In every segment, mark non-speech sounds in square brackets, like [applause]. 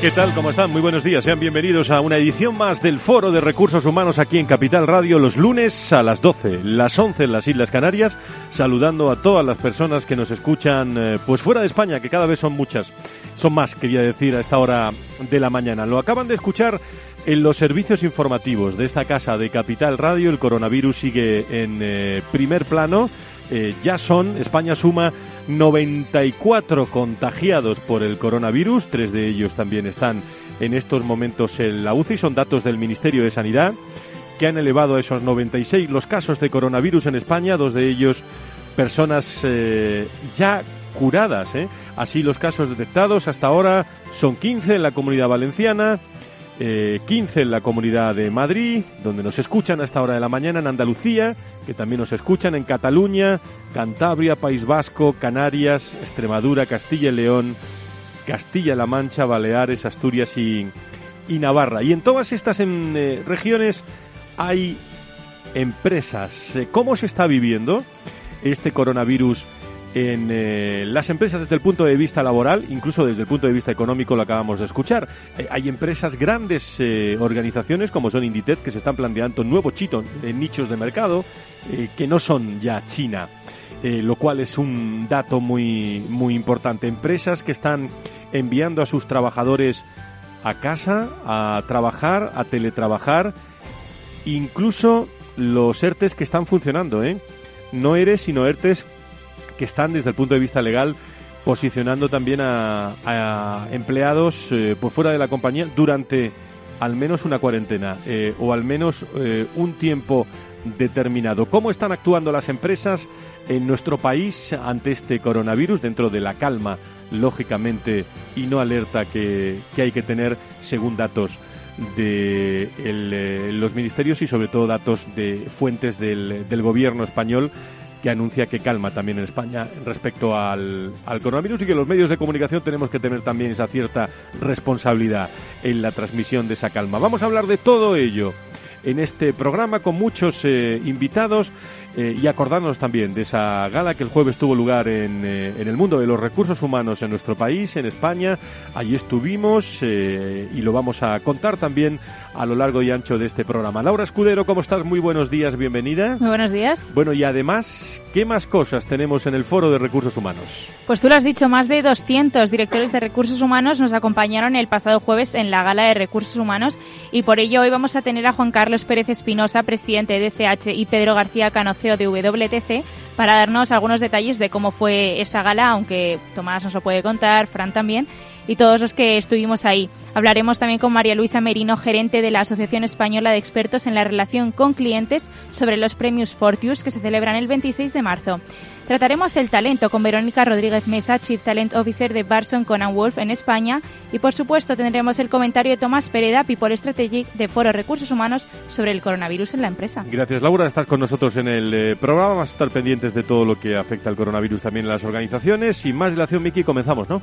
¿Qué tal? ¿Cómo están? Muy buenos días. Sean bienvenidos a una edición más del Foro de Recursos Humanos aquí en Capital Radio los lunes a las 12, las 11 en las Islas Canarias, saludando a todas las personas que nos escuchan eh, pues fuera de España, que cada vez son muchas. Son más, quería decir, a esta hora de la mañana. Lo acaban de escuchar en los servicios informativos de esta casa de Capital Radio. El coronavirus sigue en eh, primer plano. Eh, ya son, España suma 94 contagiados por el coronavirus, tres de ellos también están en estos momentos en la UCI, son datos del Ministerio de Sanidad, que han elevado a esos 96 los casos de coronavirus en España, dos de ellos personas eh, ya curadas. ¿eh? Así los casos detectados hasta ahora son 15 en la comunidad valenciana, 15 en la comunidad de Madrid, donde nos escuchan a esta hora de la mañana, en Andalucía, que también nos escuchan en Cataluña, Cantabria, País Vasco, Canarias, Extremadura, Castilla y León, Castilla-La Mancha, Baleares, Asturias y, Navarra. Y en todas estas eh, regiones hay empresas. Eh, ¿Cómo se está viviendo este coronavirus? En eh, las empresas desde el punto de vista laboral, incluso desde el punto de vista económico, lo acabamos de escuchar. Eh, hay empresas, grandes eh, organizaciones como son Inditex, que se están planteando nuevos chitos en nichos de mercado que no son ya China. lo cual es un dato muy, muy importante. Empresas que están enviando a sus trabajadores a casa, a trabajar, a teletrabajar, incluso los ERTES que están funcionando, ¿eh? No ERES, sino ERTES que están desde el punto de vista legal posicionando también a, empleados eh, por fuera de la compañía durante al menos una cuarentena eh, o al menos eh, un tiempo determinado. ¿Cómo están actuando las empresas en nuestro país ante este coronavirus dentro de la calma, lógicamente, y no alerta que, hay que tener según datos de los ministerios y sobre todo datos de fuentes del gobierno español que anuncia que calma también en España respecto al, al, coronavirus y que los medios de comunicación tenemos que tener también esa cierta responsabilidad en la transmisión de esa calma. Vamos a hablar de todo ello en este programa con muchos eh, invitados eh, y acordándonos también de esa gala que el jueves tuvo lugar en, eh, en, el mundo de los recursos humanos en nuestro país, en España. Allí estuvimos y lo vamos a contar también a lo largo y ancho de este programa. Laura Escudero, ¿cómo estás? Muy buenos días, bienvenida. Muy buenos días. Bueno, y además, ¿qué más cosas tenemos en el Foro de Recursos Humanos? Pues tú lo has dicho, más de 200 directores de recursos humanos nos acompañaron el pasado jueves en la gala de recursos humanos y por ello hoy vamos a tener a Juan Carlos Pérez Espinosa, presidente de DCH, y Pedro García De WTC para darnos algunos detalles de cómo fue esa gala, aunque Tomás nos lo puede contar, Fran también y todos los que estuvimos ahí. Hablaremos también con María Luisa Merino, gerente de la Asociación Española de Expertos en la Relación con Clientes, sobre los premios Fortius que se celebran el 26 de marzo. Trataremos el talento con Verónica Rodríguez Mesa, Chief Talent Officer de Barson Conan Wolf en España. Y por supuesto tendremos el comentario de Tomás Pereda, People Strategic de Foro Recursos Humanos sobre el coronavirus en la empresa. Gracias Laura, estás con nosotros en el eh, programa. Vamos a estar pendientes de todo lo que afecta al coronavirus también en las organizaciones. Sin más dilación, Miki, comenzamos, ¿no?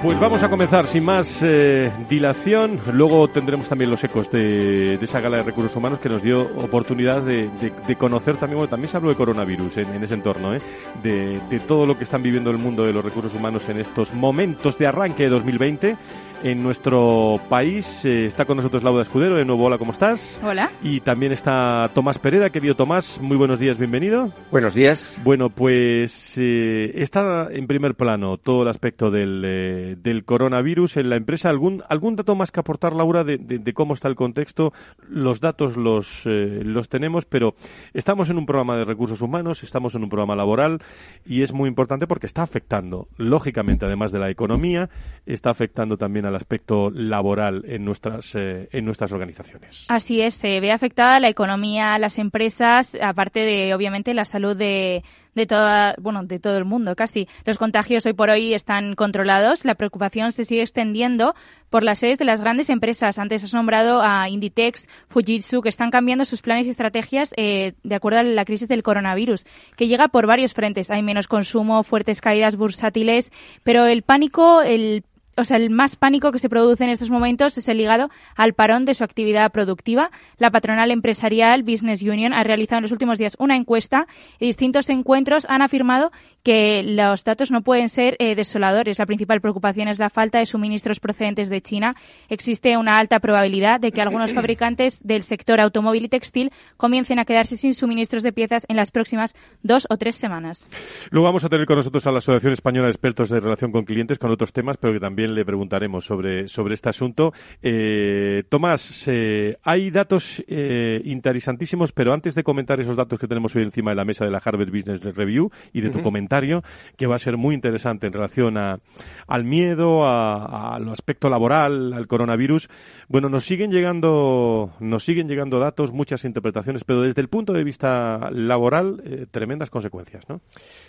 Pues vamos a comenzar sin más eh, dilación. Luego tendremos también los ecos de, esa gala de recursos humanos que nos dio oportunidad de, conocer también, bueno, también se habló de coronavirus en, ese entorno, ¿eh? de, todo lo que están viviendo el mundo de los recursos humanos en estos momentos de arranque de 2020 en nuestro país. Eh, está con nosotros Laura Escudero. De nuevo, hola, ¿cómo estás? Hola. Y también está Tomás Pereda. Querido Tomás, muy buenos días, bienvenido. Buenos días. Bueno, pues eh, está en primer plano todo el aspecto del, eh, del, coronavirus en la empresa. ¿Algún, ¿Algún dato más que aportar, Laura, de, de, cómo está el contexto? Los datos los, los tenemos, pero estamos en un programa de recursos humanos, estamos en un programa laboral y es muy importante porque está afectando, lógicamente, además de la economía, está afectando también al aspecto laboral en nuestras, eh, en nuestras organizaciones. Así es, se ve afectada la economía, las empresas, aparte de, obviamente, la salud de, de toda, bueno, de todo el mundo casi. Los contagios hoy por hoy están controlados. La preocupación se sigue extendiendo por las sedes de las grandes empresas. Antes has nombrado a Inditex, Fujitsu, que están cambiando sus planes y estrategias eh, de acuerdo a la crisis del coronavirus, que llega por varios frentes. Hay menos consumo, fuertes caídas bursátiles, pero el pánico, el o sea, el más pánico que se produce en estos momentos es el ligado al parón de su actividad productiva. La patronal empresarial Business Union ha realizado en los últimos días una encuesta y distintos encuentros han afirmado que los datos no pueden ser eh, desoladores. La principal preocupación es la falta de suministros procedentes de China. Existe una alta probabilidad de que algunos fabricantes del sector automóvil y textil comiencen a quedarse sin suministros de piezas en las próximas dos o tres semanas. Luego vamos a tener con nosotros a la Asociación Española de Expertos de Relación con Clientes con otros temas, pero que también le preguntaremos sobre, sobre este asunto. Eh, Tomás, eh, hay datos eh, interesantísimos, pero antes de comentar esos datos que tenemos hoy encima de la mesa de la Harvard Business Review y de tu comentario, que va a ser muy interesante en relación a, al miedo, al aspecto laboral, al coronavirus, bueno, nos siguen llegando, nos siguen llegando datos, muchas interpretaciones, pero desde el punto de vista laboral, tremendas consecuencias, ¿no?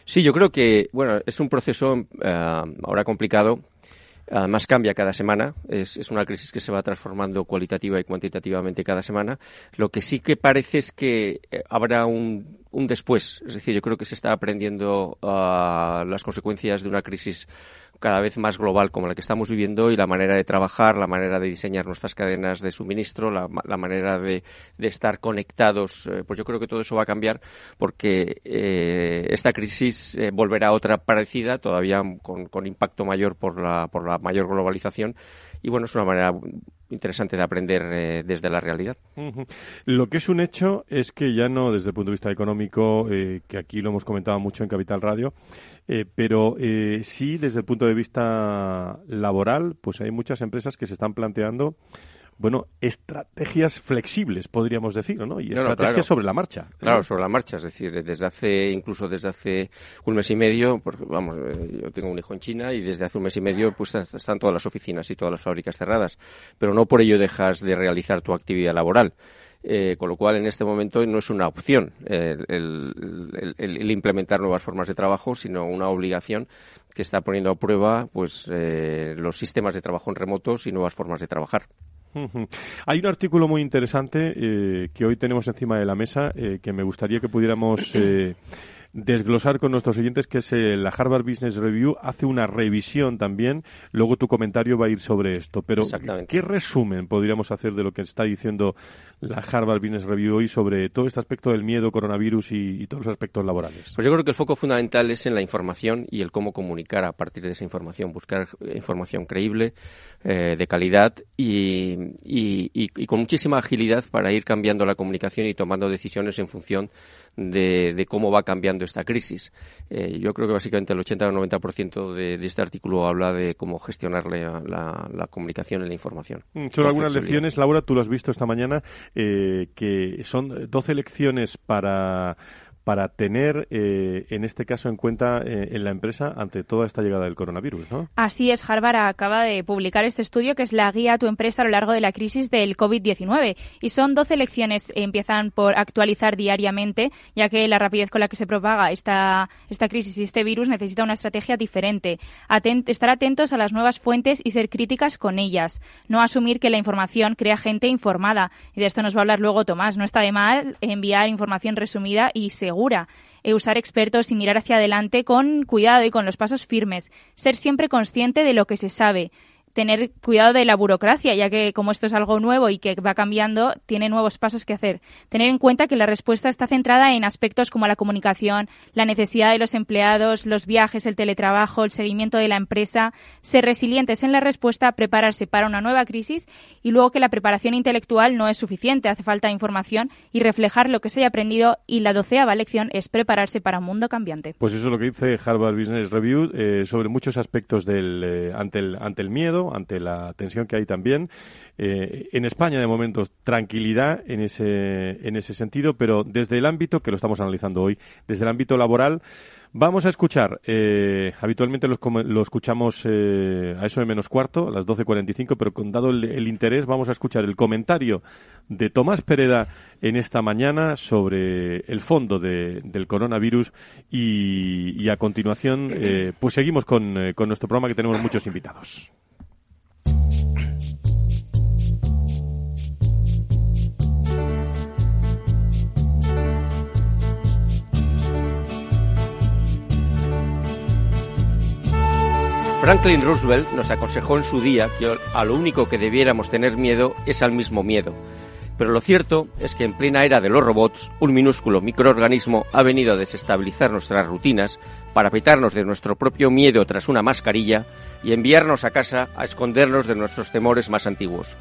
Sí, yo creo que, bueno, es un proceso ahora complicado Además cambia cada semana, es, es, una crisis que se va transformando cualitativa y cuantitativamente cada semana. Lo que sí que parece es que eh, habrá un, un después, es decir, yo creo que se está aprendiendo uh, las consecuencias de una crisis cada vez más global como la que estamos viviendo y la manera de trabajar, la manera de diseñar nuestras cadenas de suministro, la, manera de, estar conectados, eh, pues yo creo que todo eso va a cambiar porque eh, esta crisis eh, volverá a otra parecida, todavía con, con impacto mayor por la, por la mayor globalización. Y bueno, es una manera interesante de aprender eh, desde la realidad. Lo que es un hecho es que ya no desde el punto de vista económico, eh, que aquí lo hemos comentado mucho en Capital Radio, eh, pero sí desde el punto de vista laboral, pues hay muchas empresas que se están planteando bueno, estrategias flexibles, podríamos decir, ¿no? Y estrategias sobre la marcha. Claro, sobre la marcha, es decir, desde hace, incluso desde hace un mes y medio, porque vamos, eh, yo tengo un hijo en China y desde hace un mes y medio pues están todas las oficinas y todas las fábricas cerradas, pero no por ello dejas de realizar tu actividad laboral. Eh, con lo cual en este momento no es una opción el, implementar nuevas formas de trabajo, sino una obligación que está poniendo a prueba pues eh, los sistemas de trabajo en remotos y nuevas formas de trabajar. Hay un artículo muy interesante eh, que hoy tenemos encima de la mesa eh, que me gustaría que pudiéramos [clears throat] desglosar con nuestros oyentes, que es eh, la Harvard Business Review, hace una revisión también. Luego tu comentario va a ir sobre esto. Pero, ¿qué resumen podríamos hacer de lo que está diciendo la Harvard Business Review hoy sobre todo este aspecto del miedo, coronavirus y, todos los aspectos laborales? Pues yo creo que el foco fundamental es en la información y el cómo comunicar a partir de esa información, buscar información creíble, eh, de calidad y, y, con muchísima agilidad para ir cambiando la comunicación y tomando decisiones en función de, cómo va cambiando esta crisis. Eh, yo creo que básicamente el 80 o 90% de, de este artículo habla de cómo gestionar la, comunicación y la información. Mm, son algunas lecciones, Laura, tú lo has visto esta mañana, eh, que son 12 lecciones para para tener, eh, en este caso, en cuenta eh, en la empresa ante toda esta llegada del coronavirus, ¿no? Así es, Harvard acaba de publicar este estudio que es la guía a tu empresa a lo largo de la crisis del COVID-19 y son 12 lecciones, empiezan por actualizar diariamente, ya que la rapidez con la que se propaga esta, esta crisis y este virus necesita una estrategia diferente. estar atentos a las nuevas fuentes y ser críticas con ellas. No asumir que la información crea gente informada. Y de esto nos va a hablar luego Tomás. No está de mal enviar información resumida y se segura. Eh, usar expertos y mirar hacia adelante con cuidado y con los pasos firmes. Ser siempre consciente de lo que se sabe tener cuidado de la burocracia, ya que como esto es algo nuevo y que va cambiando, tiene nuevos pasos que hacer. Tener en cuenta que la respuesta está centrada en aspectos como la comunicación, la necesidad de los empleados, los viajes, el teletrabajo, el seguimiento de la empresa, ser resilientes en la respuesta, prepararse para una nueva crisis y luego que la preparación intelectual no es suficiente, hace falta información y reflejar lo que se haya aprendido y la doceava lección es prepararse para un mundo cambiante. Pues eso es lo que dice Harvard Business Review eh, sobre muchos aspectos del, eh, ante, el, ante el miedo, ante la tensión que hay también. Eh, en España, de momento, tranquilidad en ese, en ese sentido, pero desde el ámbito, que lo estamos analizando hoy, desde el ámbito laboral, Vamos a escuchar, eh, habitualmente lo, lo escuchamos eh, a eso de menos cuarto, a las 12.45, pero con dado el, interés vamos a escuchar el comentario de Tomás Pereda en esta mañana sobre el fondo del coronavirus y, a continuación pues seguimos con nuestro programa que tenemos muchos invitados. Franklin Roosevelt nos aconsejó en su día que a lo único que debiéramos tener miedo es al mismo miedo. Pero lo cierto es que en plena era de los robots, un minúsculo microorganismo ha venido a desestabilizar nuestras rutinas para petarnos de nuestro propio miedo tras una mascarilla y enviarnos a casa a escondernos de nuestros temores más antiguos.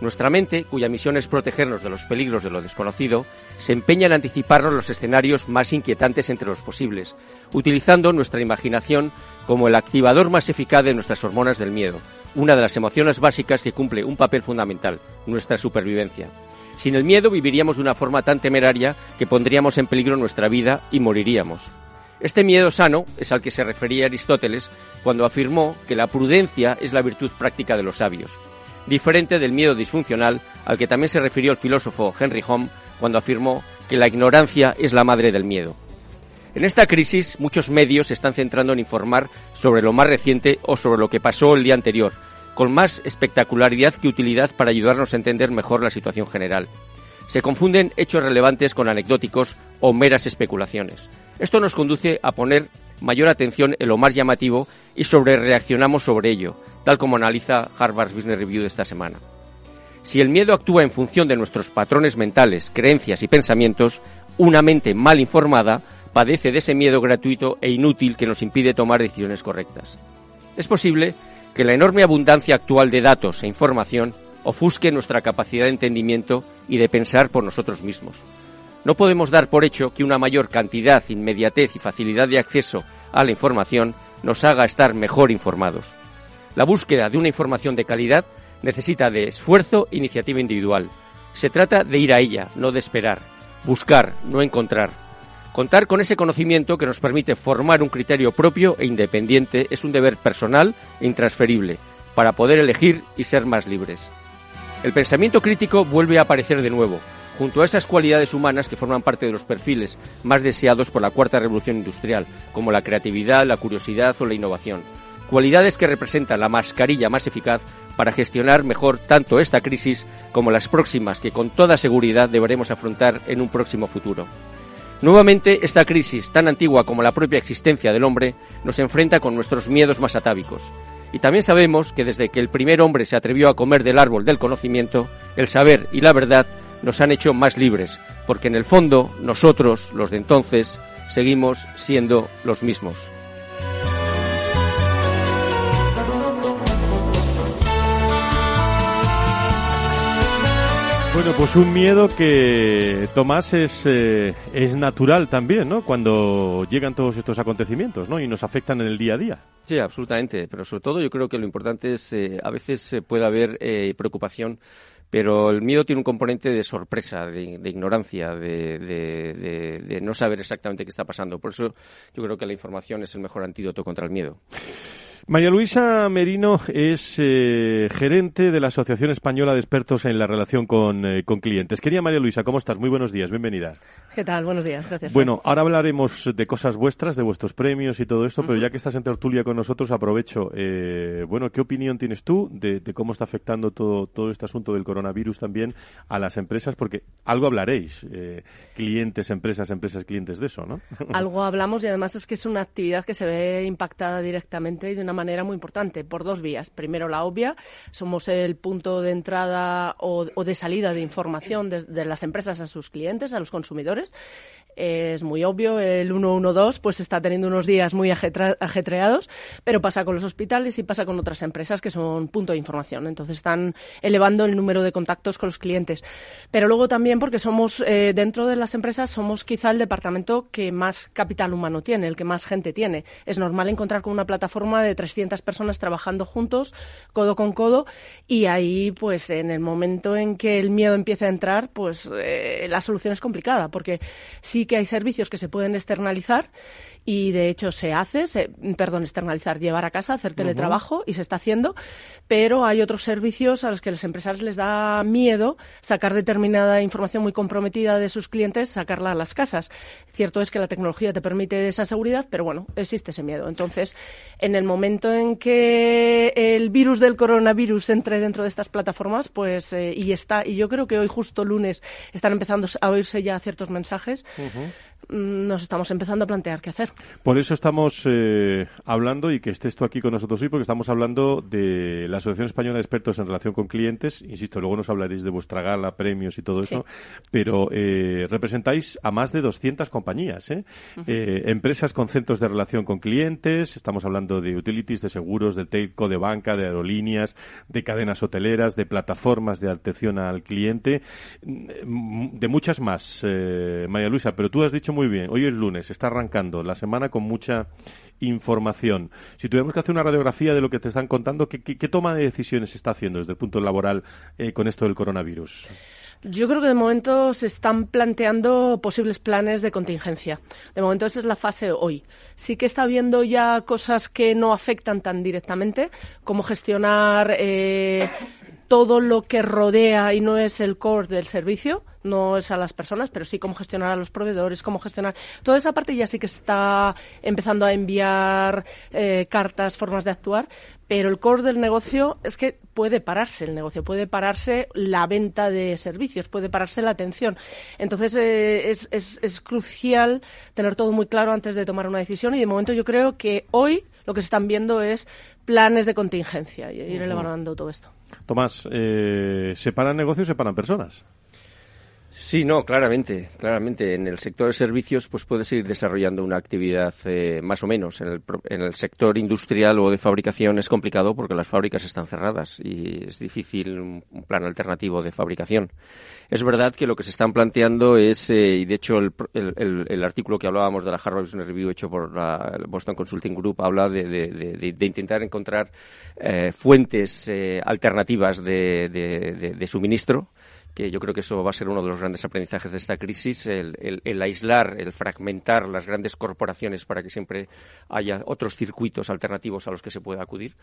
Nuestra mente, cuya misión es protegernos de los peligros de lo desconocido, se empeña en anticiparnos los escenarios más inquietantes entre los posibles, utilizando nuestra imaginación como el activador más eficaz de nuestras hormonas del miedo, una de las emociones básicas que cumple un papel fundamental, nuestra supervivencia. Sin el miedo viviríamos de una forma tan temeraria que pondríamos en peligro nuestra vida y moriríamos. Este miedo sano es al que se refería Aristóteles cuando afirmó que la prudencia es la virtud práctica de los sabios diferente del miedo disfuncional al que también se refirió el filósofo Henry Home cuando afirmó que la ignorancia es la madre del miedo. En esta crisis, muchos medios se están centrando en informar sobre lo más reciente o sobre lo que pasó el día anterior, con más espectacularidad que utilidad para ayudarnos a entender mejor la situación general. Se confunden hechos relevantes con anecdóticos o meras especulaciones. Esto nos conduce a poner mayor atención en lo más llamativo y sobre reaccionamos sobre ello, tal como analiza Harvard Business Review de esta semana. Si el miedo actúa en función de nuestros patrones mentales, creencias y pensamientos, una mente mal informada padece de ese miedo gratuito e inútil que nos impide tomar decisiones correctas. Es posible que la enorme abundancia actual de datos e información ofusque nuestra capacidad de entendimiento y de pensar por nosotros mismos. No podemos dar por hecho que una mayor cantidad, inmediatez y facilidad de acceso a la información nos haga estar mejor informados. La búsqueda de una información de calidad necesita de esfuerzo e iniciativa individual. Se trata de ir a ella, no de esperar. Buscar, no encontrar. Contar con ese conocimiento que nos permite formar un criterio propio e independiente es un deber personal e intransferible para poder elegir y ser más libres. El pensamiento crítico vuelve a aparecer de nuevo, junto a esas cualidades humanas que forman parte de los perfiles más deseados por la cuarta revolución industrial, como la creatividad, la curiosidad o la innovación cualidades que representan la mascarilla más eficaz para gestionar mejor tanto esta crisis como las próximas que con toda seguridad deberemos afrontar en un próximo futuro. Nuevamente, esta crisis, tan antigua como la propia existencia del hombre, nos enfrenta con nuestros miedos más atávicos. Y también sabemos que desde que el primer hombre se atrevió a comer del árbol del conocimiento, el saber y la verdad nos han hecho más libres, porque en el fondo nosotros, los de entonces, seguimos siendo los mismos. Bueno, pues un miedo que, Tomás, es, eh, es natural también, ¿no? Cuando llegan todos estos acontecimientos, ¿no? Y nos afectan en el día a día. Sí, absolutamente. Pero sobre todo yo creo que lo importante es, eh, a veces puede haber eh, preocupación pero el miedo tiene un componente de sorpresa, de, ignorancia, de, de, no saber exactamente qué está pasando. Por eso yo creo que la información es el mejor antídoto contra el miedo. María Luisa Merino es eh, gerente de la Asociación Española de Expertos en la Relación con, eh, con, Clientes. Quería María Luisa, ¿cómo estás? Muy buenos días, bienvenida. ¿Qué tal? Buenos días, gracias. Bueno, ahora hablaremos de cosas vuestras, de vuestros premios y todo esto, pero ya que estás en tertulia con nosotros, aprovecho. Eh, bueno, ¿qué opinión tienes tú de, cómo está afectando todo, todo este asunto del coronavirus también a las empresas? Porque algo hablaréis, clientes, empresas, empresas, clientes de eso, ¿no? [laughs] Algo hablamos y además es que es una actividad que se ve impactada directamente y de una manera muy importante, por dos vías. Primero, la obvia, somos el punto de entrada o, de salida de información de, las empresas a sus clientes, a los consumidores. Es muy obvio, el 112 pues está teniendo unos días muy ajetreados, pero pasa con los hospitales y pasa con otras empresas que son punto de información. Entonces están elevando el número de contactos con los clientes. Pero luego también porque somos, eh, dentro de las empresas, somos quizá el departamento que más capital humano tiene, el que más gente tiene. Es normal encontrar con una plataforma de 300 personas trabajando juntos, codo con codo, y ahí, pues en el momento en que el miedo empieza a entrar, pues eh, la solución es complicada, porque sí que hay servicios que se pueden externalizar y de hecho se hace, perdón, externalizar, llevar a casa, hacer teletrabajo y se está haciendo, pero hay otros servicios a los que los empresarios les da miedo sacar determinada información muy comprometida de sus clientes, sacarla a las casas. Cierto es que la tecnología te permite esa seguridad, pero bueno, existe ese miedo. Entonces, en el momento en que el virus del coronavirus entre dentro de estas plataformas, pues eh, y está, y yo creo que hoy justo lunes están empezando a oírse ya ciertos mensajes, nos estamos empezando a plantear qué hacer. Por eso estamos eh, hablando y que estés tú aquí con nosotros hoy, porque estamos hablando de la Asociación Española de Expertos en Relación con Clientes. Insisto, luego nos hablaréis de vuestra gala, premios y todo eso, pero eh, representáis a más de 200 compañías, ¿eh? empresas con centros de relación con clientes. Estamos hablando de utilities, de seguros, de telco, de banca, de aerolíneas, de cadenas hoteleras, de plataformas de atención al cliente, mm, de muchas más, María Luisa. Pero tú has dicho muy bien, hoy es lunes, está arrancando las semana con mucha información. Si tuviéramos que hacer una radiografía de lo que te están contando, ¿qué, toma de decisiones se está haciendo desde el punto laboral eh, con esto del coronavirus? Yo creo que de momento se están planteando posibles planes de contingencia. De momento esa es la fase hoy. Sí que está habiendo ya cosas que no afectan tan directamente, como gestionar eh, todo lo que rodea y no es el core del servicio, no es a las personas, pero sí cómo gestionar a los proveedores, cómo gestionar. Toda esa parte ya sí que está empezando a enviar eh, cartas, formas de actuar, pero el core del negocio es que puede pararse el negocio, puede pararse la venta de servicios, puede pararse la atención. Entonces eh, es, es, es crucial tener todo muy claro antes de tomar una decisión y de momento yo creo que hoy lo que se están viendo es planes de contingencia y ir elaborando todo esto. Tomás, eh, ¿separan negocios, separan personas? Sí, no, claramente, claramente. En el sector de servicios, pues puede seguir desarrollando una actividad eh, más o menos. En el, en el, sector industrial o de fabricación es complicado porque las fábricas están cerradas y es difícil un, plan alternativo de fabricación. Es verdad que lo que se están planteando es, eh, y de hecho el, el, el, artículo que hablábamos de la Harvard Business Review hecho por la Boston Consulting Group habla de, de, de, de intentar encontrar eh, fuentes eh, alternativas de suministro que yo creo que eso va a ser uno de los grandes aprendizajes de esta crisis, el, aislar, el fragmentar las grandes corporaciones para que siempre haya otros circuitos alternativos a los que se pueda acudir,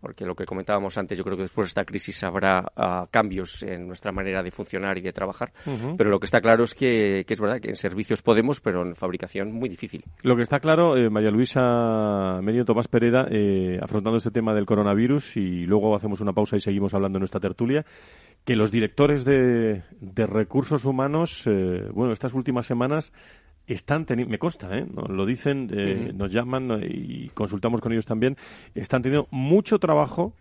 porque lo que comentábamos antes, yo creo que después de esta crisis habrá ah, cambios en nuestra manera de funcionar y de trabajar, pero lo que está claro es que, es verdad que en servicios podemos, pero en fabricación muy difícil. Lo que está claro, eh, María Luisa Medio Tomás Pereda, eh, afrontando este tema del coronavirus y luego hacemos una pausa y seguimos hablando en nuestra tertulia, que los directores de, recursos humanos, eh, bueno, estas últimas semanas están teniendo, me consta, ¿eh? nos lo dicen, eh, nos llaman y consultamos con ellos también, están teniendo mucho trabajo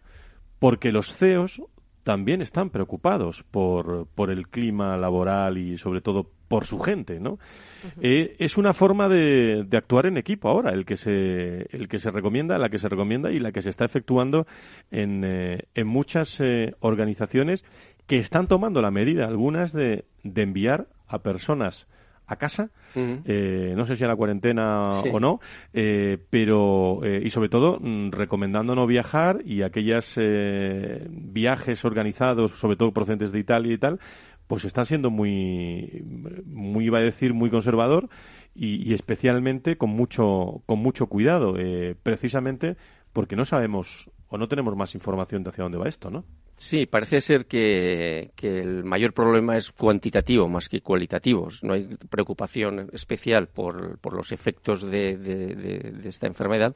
porque los CEOs también están preocupados por, por el clima laboral y sobre todo por su gente, ¿no? Eh, es una forma de, de, actuar en equipo ahora, el que se el que se recomienda, la que se recomienda y la que se está efectuando en, eh, en muchas eh, organizaciones que están tomando la medida, algunas de, de enviar a personas a casa, eh, no sé si a la cuarentena o no, eh, pero eh, y sobre todo mm, recomendando no viajar y aquellas viajes organizados, sobre todo procedentes de Italia y tal, pues está siendo muy, muy iba a decir, muy conservador y, y especialmente con mucho, con mucho cuidado, precisamente porque no sabemos o no tenemos más información de hacia dónde va esto, ¿no? Sí, parece ser que, el mayor problema es cuantitativo más que cualitativo. No hay preocupación especial por, los efectos de, esta enfermedad.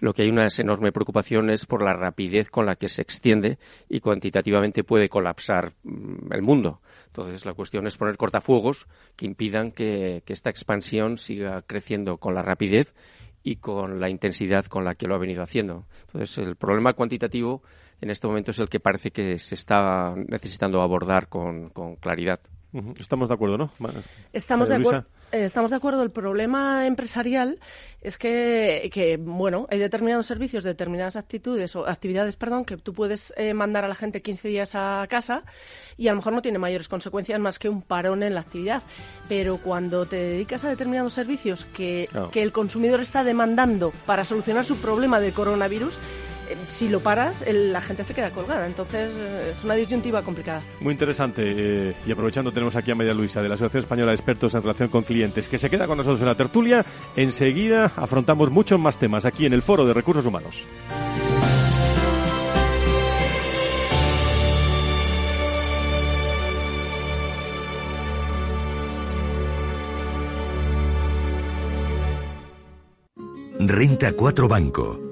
Lo que hay una enorme preocupación es por la rapidez con la que se extiende y cuantitativamente puede colapsar mm, el mundo. Entonces, la cuestión es poner cortafuegos que impidan que esta expansión siga creciendo con la rapidez y con la intensidad con la que lo ha venido haciendo. Entonces, el problema cuantitativo en este momento es el que parece que se está necesitando abordar con, con claridad. Estamos de acuerdo, ¿no? Estamos de acuerdo. Eh, estamos de acuerdo. El problema empresarial es que, que, bueno, hay determinados servicios, determinadas actitudes o actividades, perdón, que tú puedes eh, mandar a la gente 15 días a casa y a lo mejor no tiene mayores consecuencias más que un parón en la actividad. Pero cuando te dedicas a determinados servicios que, que el consumidor está demandando para solucionar su problema de coronavirus, si lo paras, la gente se queda colgada. Entonces, eh, es una disyuntiva complicada. Muy interesante. Eh, y aprovechando, tenemos aquí a María Luisa, de la Asociación Española de Expertos en Relación con Clientes, que se queda con nosotros en la tertulia. Enseguida afrontamos muchos más temas aquí en el Foro de Recursos Humanos. Renta 4 Banco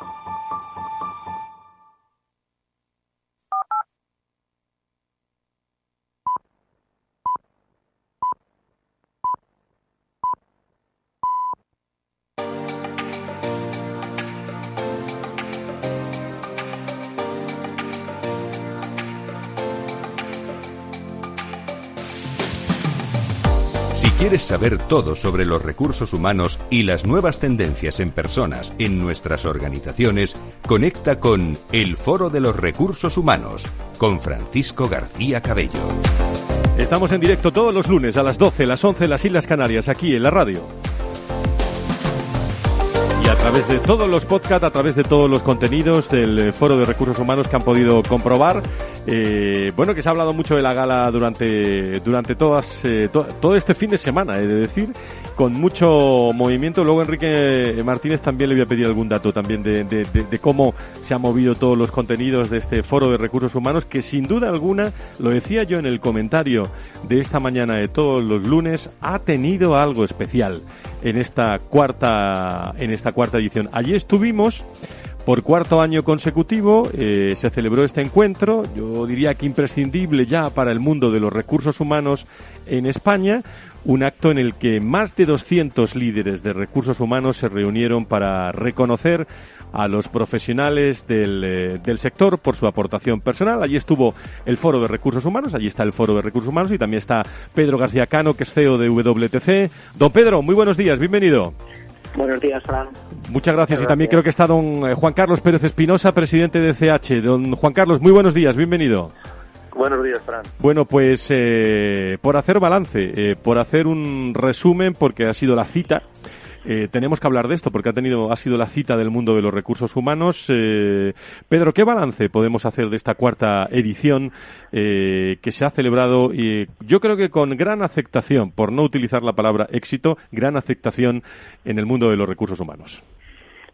¿Quieres saber todo sobre los recursos humanos y las nuevas tendencias en personas en nuestras organizaciones? Conecta con El Foro de los Recursos Humanos con Francisco García Cabello. Estamos en directo todos los lunes a las 12, las 11 en las Islas Canarias, aquí en la radio a través de todos los podcasts, a través de todos los contenidos del eh, Foro de Recursos Humanos que han podido comprobar. Eh, bueno, que se ha hablado mucho de la gala durante, durante todas, eh, todo este fin de semana, he de decir, con mucho movimiento. Luego Enrique Martínez también le voy a pedir algún dato también de, cómo se han movido todos los contenidos de este Foro de Recursos Humanos, que sin duda alguna, lo decía yo en el comentario de esta mañana de todos los lunes, ha tenido algo especial en esta cuarta, en esta cuarta edición. Allí estuvimos por cuarto año consecutivo eh, se celebró este encuentro, yo diría que imprescindible ya para el mundo de los recursos humanos en España, un acto en el que más de 200 líderes de recursos humanos se reunieron para reconocer a los profesionales del, eh, del, sector por su aportación personal. Allí estuvo el Foro de Recursos Humanos, allí está el Foro de Recursos Humanos y también está Pedro García Cano, que es CEO de WTC. Don Pedro, muy buenos días, bienvenido. Buenos días, Fran. Muchas gracias. Y también creo que está don eh, Juan Carlos Pérez Espinosa, presidente de CH. Don Juan Carlos, muy buenos días, bienvenido. Buenos días, Fran. Bueno, pues eh, por hacer balance, eh, por hacer un resumen, porque ha sido la cita eh, tenemos que hablar de esto porque ha tenido, ha sido la cita del mundo de los recursos humanos. Eh, Pedro, ¿qué balance podemos hacer de esta cuarta edición eh, que se ha celebrado y yo creo que con gran aceptación, por no utilizar la palabra éxito, gran aceptación en el mundo de los recursos humanos?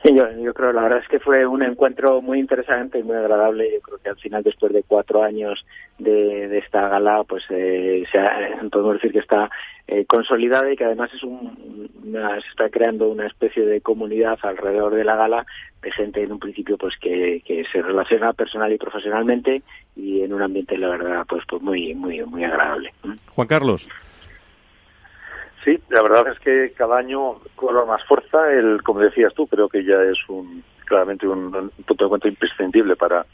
Sí, yo, creo, la verdad es que fue un encuentro muy interesante y muy agradable. Yo creo que al final, después de cuatro años de, de esta gala, pues eh, se ha, podemos decir que está eh, consolidada y que además es un, se está creando una especie de comunidad alrededor de la gala de gente en un principio pues que, que se relaciona personal y profesionalmente y en un ambiente la verdad pues pues muy muy muy agradable. Juan Carlos. Sí, la verdad es que cada año cobra más fuerza. El, como decías tú, creo que ya es un claramente un, punto de cuenta imprescindible para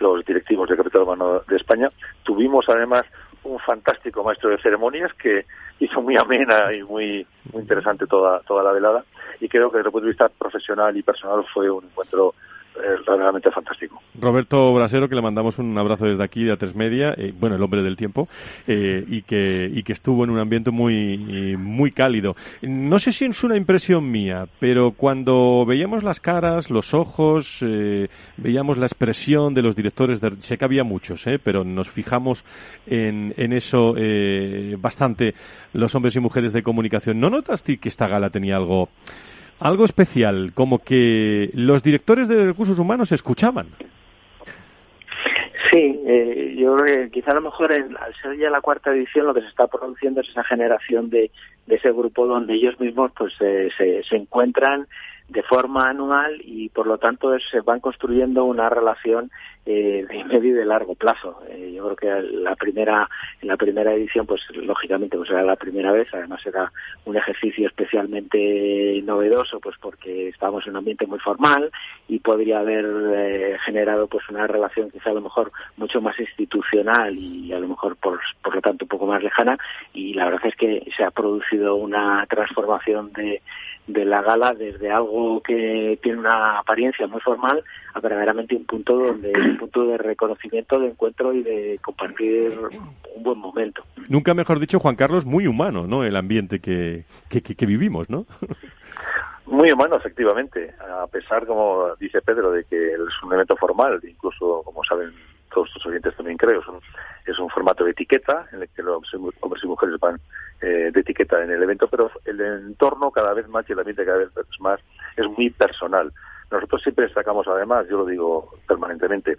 los directivos de Capital Humano de España. Tuvimos además un fantástico maestro de ceremonias que hizo muy amena y muy, muy interesante toda, toda la velada y creo que desde el punto de vista profesional y personal fue un encuentro es realmente fantástico. Roberto Brasero, que le mandamos un abrazo desde aquí de A3 Media, eh, bueno, el hombre del tiempo, eh, y, que, y que estuvo en un ambiente muy, muy cálido. No sé si es una impresión mía, pero cuando veíamos las caras, los ojos, eh, veíamos la expresión de los directores, de, sé que había muchos, pero nos fijamos en, en eso bastante los hombres y mujeres de comunicación. ¿No notaste que esta gala tenía algo algo especial, como que los directores de recursos humanos escuchaban. Sí, eh, yo creo que quizá a lo mejor al ser ya la cuarta edición lo que se está produciendo es esa generación de, de ese grupo donde ellos mismos pues se, se encuentran de forma anual y por lo tanto se van construyendo una relación eh, de [laughs] medio y de largo plazo. Eh, yo creo que la primera, en la primera edición, pues lógicamente pues era la primera vez, además era un ejercicio especialmente novedoso, pues porque estábamos en un ambiente muy formal y podría haber eh, generado pues una relación quizá a lo mejor mucho más institucional y a lo mejor por, por lo tanto un poco más lejana y la verdad es que se ha producido una transformación de de la gala desde algo que tiene una apariencia muy formal a verdaderamente un punto donde un punto de reconocimiento, de encuentro y de compartir un buen momento. Nunca mejor dicho, Juan Carlos, muy humano, ¿no? El ambiente que, que, que vivimos, ¿no? Muy humano, efectivamente, a pesar, como dice Pedro, de que es un evento formal, incluso, como saben todos tus oyentes también creo, es un, es un formato de etiqueta en el que los hombres y mujeres van eh, de etiqueta en el evento, pero el entorno cada vez más y el ambiente cada vez más es muy personal. Nosotros siempre destacamos, además, yo lo digo permanentemente,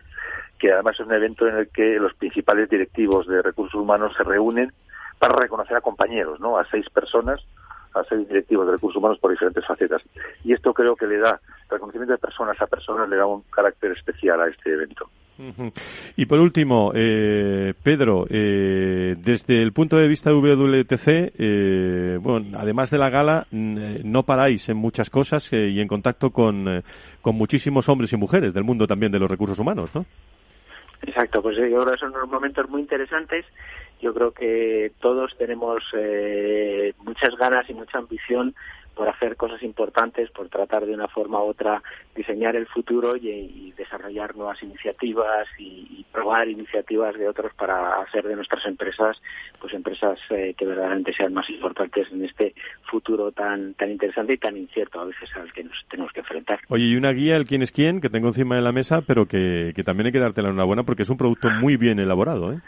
que además es un evento en el que los principales directivos de recursos humanos se reúnen para reconocer a compañeros, ¿no? A seis personas, a seis directivos de recursos humanos por diferentes facetas. Y esto creo que le da, reconocimiento de personas a personas le da un carácter especial a este evento. Y por último, eh, Pedro, eh, desde el punto de vista de WTC, eh, bueno, además de la gala, no paráis en muchas cosas y en contacto con, con muchísimos hombres y mujeres del mundo también de los recursos humanos, ¿no? Exacto, pues yo creo que son unos momentos muy interesantes. Yo creo que todos tenemos muchas ganas y mucha ambición por hacer cosas importantes, por tratar de una forma u otra diseñar el futuro y, desarrollar nuevas iniciativas y, probar iniciativas de otros para hacer de nuestras empresas pues empresas eh, que verdaderamente sean más importantes en este futuro tan tan interesante y tan incierto a veces al que nos tenemos que enfrentar. Oye, y una guía, el quién es quién, que tengo encima de la mesa, pero que, que también hay que darte la enhorabuena porque es un producto muy bien elaborado, ¿eh?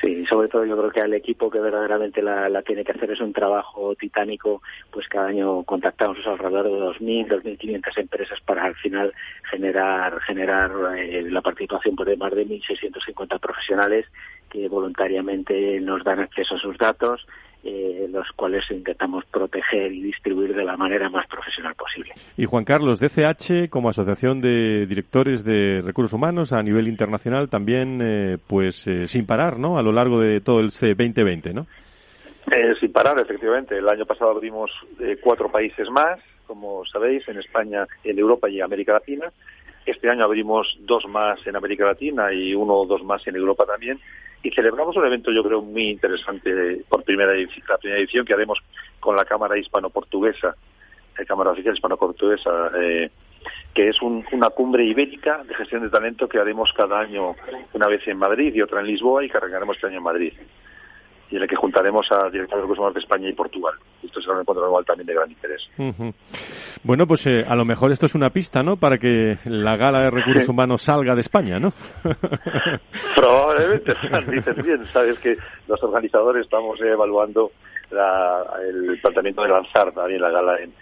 Sí, sobre todo yo creo que al equipo que verdaderamente la, tiene que hacer es un trabajo titánico, pues cada año contactamos alrededor de 2.000, 2.500 empresas para al final generar generar eh, la participación de más de 1.650 profesionales que voluntariamente nos dan acceso a sus datos eh, los cuales intentamos proteger y distribuir de la manera más profesional posible. Y Juan Carlos, DCH, como Asociación de Directores de Recursos Humanos a nivel internacional, también eh, pues eh, sin parar, ¿no? A lo largo de todo el C2020, ¿no? sin parar, efectivamente. El año pasado abrimos cuatro países más, como sabéis, en España, en Europa y América Latina. Este año abrimos dos más en América Latina y uno o dos más en Europa también. Y celebramos un evento yo creo muy interesante por primera la primera edición que haremos con la Cámara Hispano-Portuguesa, la Cámara Oficial Hispano-Portuguesa, eh, que es una cumbre ibérica de gestión de talento que haremos cada año una vez en Madrid y otra en Lisboa y que arrancaremos este año en Madrid y en el que juntaremos a directores de recursos humanos de España y Portugal. Esto será un encuentro anual también de gran interés. Bueno, pues eh, a lo mejor esto es una pista, ¿no? Para que la gala de recursos humanos salga de España, ¿no? [laughs] Probablemente, [laughs] dices bien. Sabes que los organizadores estamos evaluando el planteamiento de lanzar también la gala en,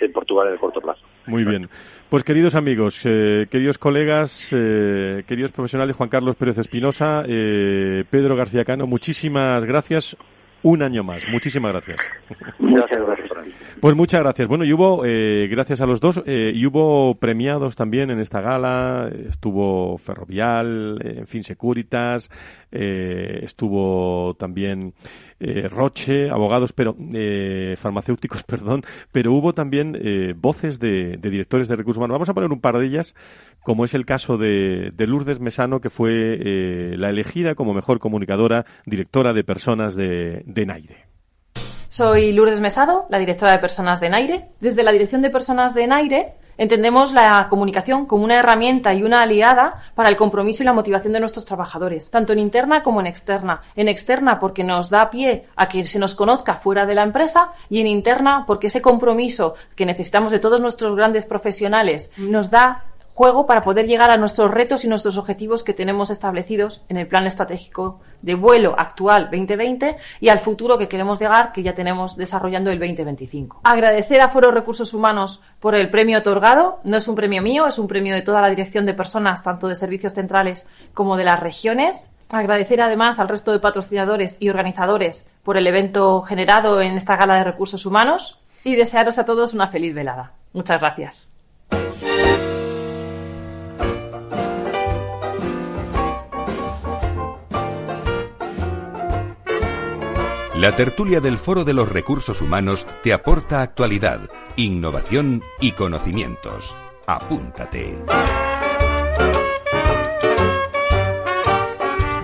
en Portugal en el corto plazo. Muy bien. Pues queridos amigos, eh, queridos colegas, eh, queridos profesionales, Juan Carlos Pérez Espinosa, eh, Pedro García Cano, muchísimas gracias. Un año más. Muchísimas gracias. Gracias, Pues muchas gracias. Bueno, y hubo, gracias a los dos, y hubo premiados también en esta gala. Estuvo Ferrovial, en fin, Securitas, estuvo también eh, Roche, abogados, pero eh, farmacéuticos, [laughs] perdón, pero hubo también eh, voces de, directores de recursos humanos. Vamos a poner un par de ellas, como es el caso de, Lourdes Mesano, que fue la elegida como mejor comunicadora, directora de personas de, de Naire. Soy Lourdes Mesado, la directora de personas de Naire. Desde la dirección de personas de Naire Entendemos la comunicación como una herramienta y una aliada para el compromiso y la motivación de nuestros trabajadores, tanto en interna como en externa. En externa porque nos da pie a que se nos conozca fuera de la empresa y en interna porque ese compromiso que necesitamos de todos nuestros grandes profesionales nos da juego para poder llegar a nuestros retos y nuestros objetivos que tenemos establecidos en el plan estratégico de vuelo actual 2020 y al futuro que queremos llegar, que ya tenemos desarrollando el 2025. Agradecer a Foro Recursos Humanos por el premio otorgado. No es un premio mío, es un premio de toda la dirección de personas, tanto de servicios centrales como de las regiones. Agradecer además al resto de patrocinadores y organizadores por el evento generado en esta gala de recursos humanos y desearos a todos una feliz velada. Muchas gracias. La tertulia del Foro de los Recursos Humanos te aporta actualidad, innovación y conocimientos. Apúntate.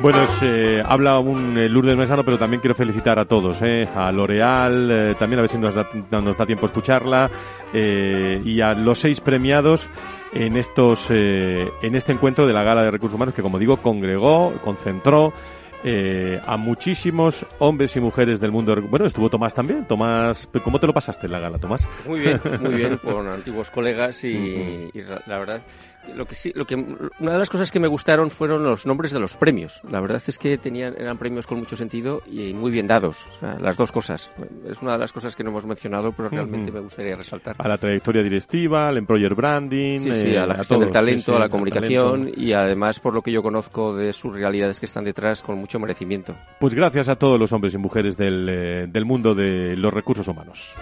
Bueno, eh, habla un eh, Lourdes Mesano, pero también quiero felicitar a todos, eh, a L'Oreal, también a ver si nos da, nos da tiempo escucharla, y a los seis premiados en estos, en este encuentro de la Gala de Recursos Humanos que, como digo, congregó, concentró eh, a muchísimos hombres y mujeres del mundo. Bueno, estuvo Tomás también. Tomás, ¿cómo te lo pasaste en la gala, Tomás? Pues muy bien, muy bien, [laughs] con antiguos colegas y, y la verdad lo que sí, lo que una de las cosas que me gustaron fueron los nombres de los premios. La verdad es que tenían eran premios con mucho sentido y muy bien dados. las dos cosas. Es una de las cosas que no hemos mencionado, pero realmente me gustaría resaltar. A la trayectoria directiva, al employer branding, sí, a la eh, gestión del talento, a la comunicación y además por lo que yo conozco de sus realidades que están detrás con mucho merecimiento. Pues gracias a todos los hombres y mujeres del, eh, del mundo de los recursos humanos.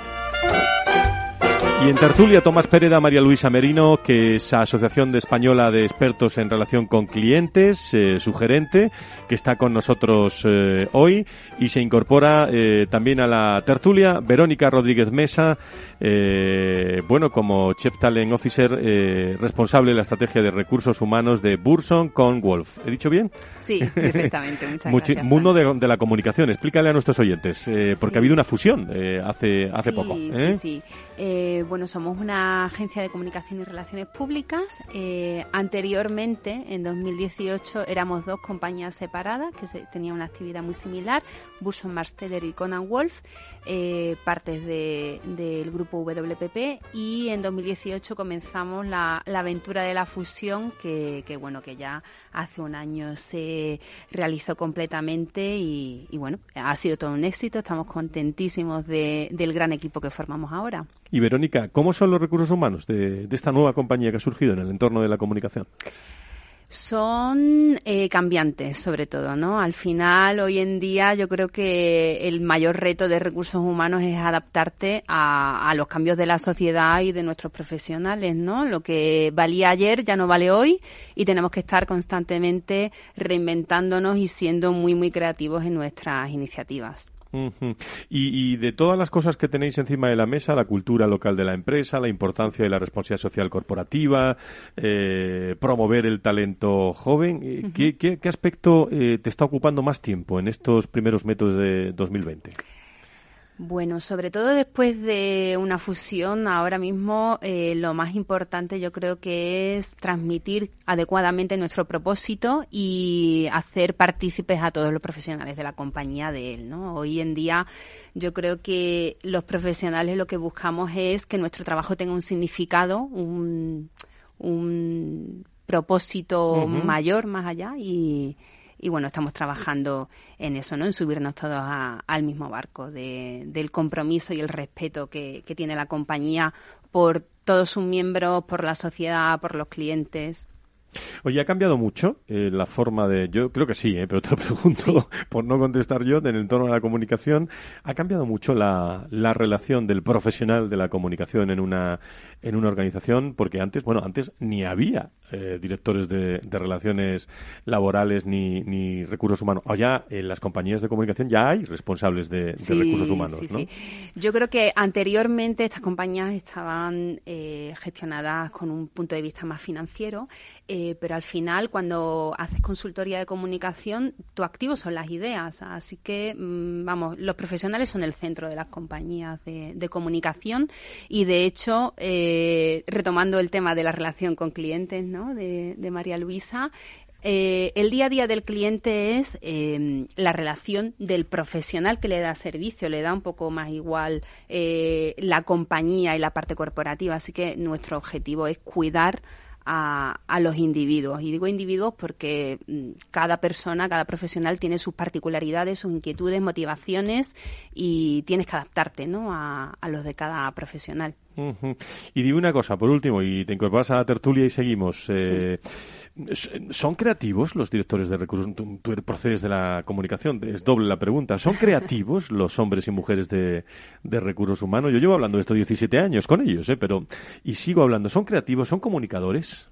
Y en tertulia, Tomás Pereda, María Luisa Merino, que es Asociación de Española de Expertos en Relación con Clientes, eh, su gerente, que está con nosotros eh, hoy y se incorpora eh, también a la tertulia Verónica Rodríguez Mesa, bueno, como Chef Talent Officer, responsable de la estrategia de recursos humanos de Burson con Wolf. ¿He dicho bien? Sí, [laughs] perfectamente. Muchas gracias. Mundo de, la comunicación. Explícale a nuestros oyentes, porque ha habido una fusión hace, hace poco. Sí, sí. Eh, bueno, somos una agencia de comunicación y relaciones públicas. Eh, anteriormente, en 2018, éramos dos compañías separadas que tenían una actividad muy similar, Burson Marsteller y Conan Wolf, eh, partes del grupo WPP. Y en 2018 comenzamos la, aventura de la fusión, que, bueno, que ya hace un año se realizó completamente y, bueno, ha sido todo un éxito. Estamos contentísimos del gran equipo que formamos ahora. Y Verónica, ¿cómo son los recursos humanos de, esta nueva compañía que ha surgido en el entorno de la comunicación? Son eh, cambiantes, sobre todo, ¿no? Al final, hoy en día, yo creo que el mayor reto de recursos humanos es adaptarte a, a, los cambios de la sociedad y de nuestros profesionales, ¿no? Lo que valía ayer ya no vale hoy y tenemos que estar constantemente reinventándonos y siendo muy, muy creativos en nuestras iniciativas y, de todas las cosas que tenéis encima de la mesa, la cultura local de la empresa, la importancia de la responsabilidad social corporativa, eh, promover el talento joven, eh, ¿qué, qué, aspecto eh, te está ocupando más tiempo en estos primeros métodos de 2020? Bueno, sobre todo después de una fusión, ahora mismo eh, lo más importante yo creo que es transmitir adecuadamente nuestro propósito y hacer partícipes a todos los profesionales de la compañía de él. ¿no? Hoy en día yo creo que los profesionales lo que buscamos es que nuestro trabajo tenga un significado, un, propósito mayor más allá y y bueno, estamos trabajando en eso, ¿no? En subirnos todos al mismo barco de, del compromiso y el respeto que, que tiene la compañía por todos sus miembros, por la sociedad, por los clientes. Oye, ¿ha cambiado mucho eh, la forma de.? Yo creo que sí, eh, pero te lo [laughs] pregunto por no contestar yo, en el entorno de la comunicación. ¿Ha cambiado mucho la, la relación del profesional de la comunicación en una, en una organización? Porque antes, bueno, antes ni había eh, directores de, relaciones laborales ni, ni recursos humanos. ya en las compañías de comunicación ya hay responsables de, recursos humanos, ¿no? Sí. Yo creo que anteriormente estas compañías estaban eh, gestionadas con un punto de vista más financiero, eh, pero al final cuando haces consultoría de comunicación, tu activo son las ideas. Así que, mm, vamos, los profesionales son el centro de las compañías de, de comunicación y, de hecho, retomando el tema de la relación con clientes, ¿no? de, María Luisa, eh, el día a día del cliente es em, la relación del profesional que le da servicio, le da un poco más igual eh, la compañía y la parte corporativa, así que nuestro objetivo es cuidar a, a, los individuos. Y digo individuos porque mm, cada persona, cada profesional tiene sus particularidades, sus inquietudes, motivaciones y tienes que adaptarte ¿no? a, a los de cada profesional. Y dime una cosa, por último, y te incorporas a la tertulia y seguimos. Eh, ¿Son creativos los directores de recursos? Tú, procedes de la comunicación, es doble la pregunta. ¿Son creativos [laughs] los hombres y mujeres de, recursos humanos? Yo llevo hablando de esto 17 años con ellos, ¿eh? pero y sigo hablando. ¿Son creativos? ¿Son comunicadores?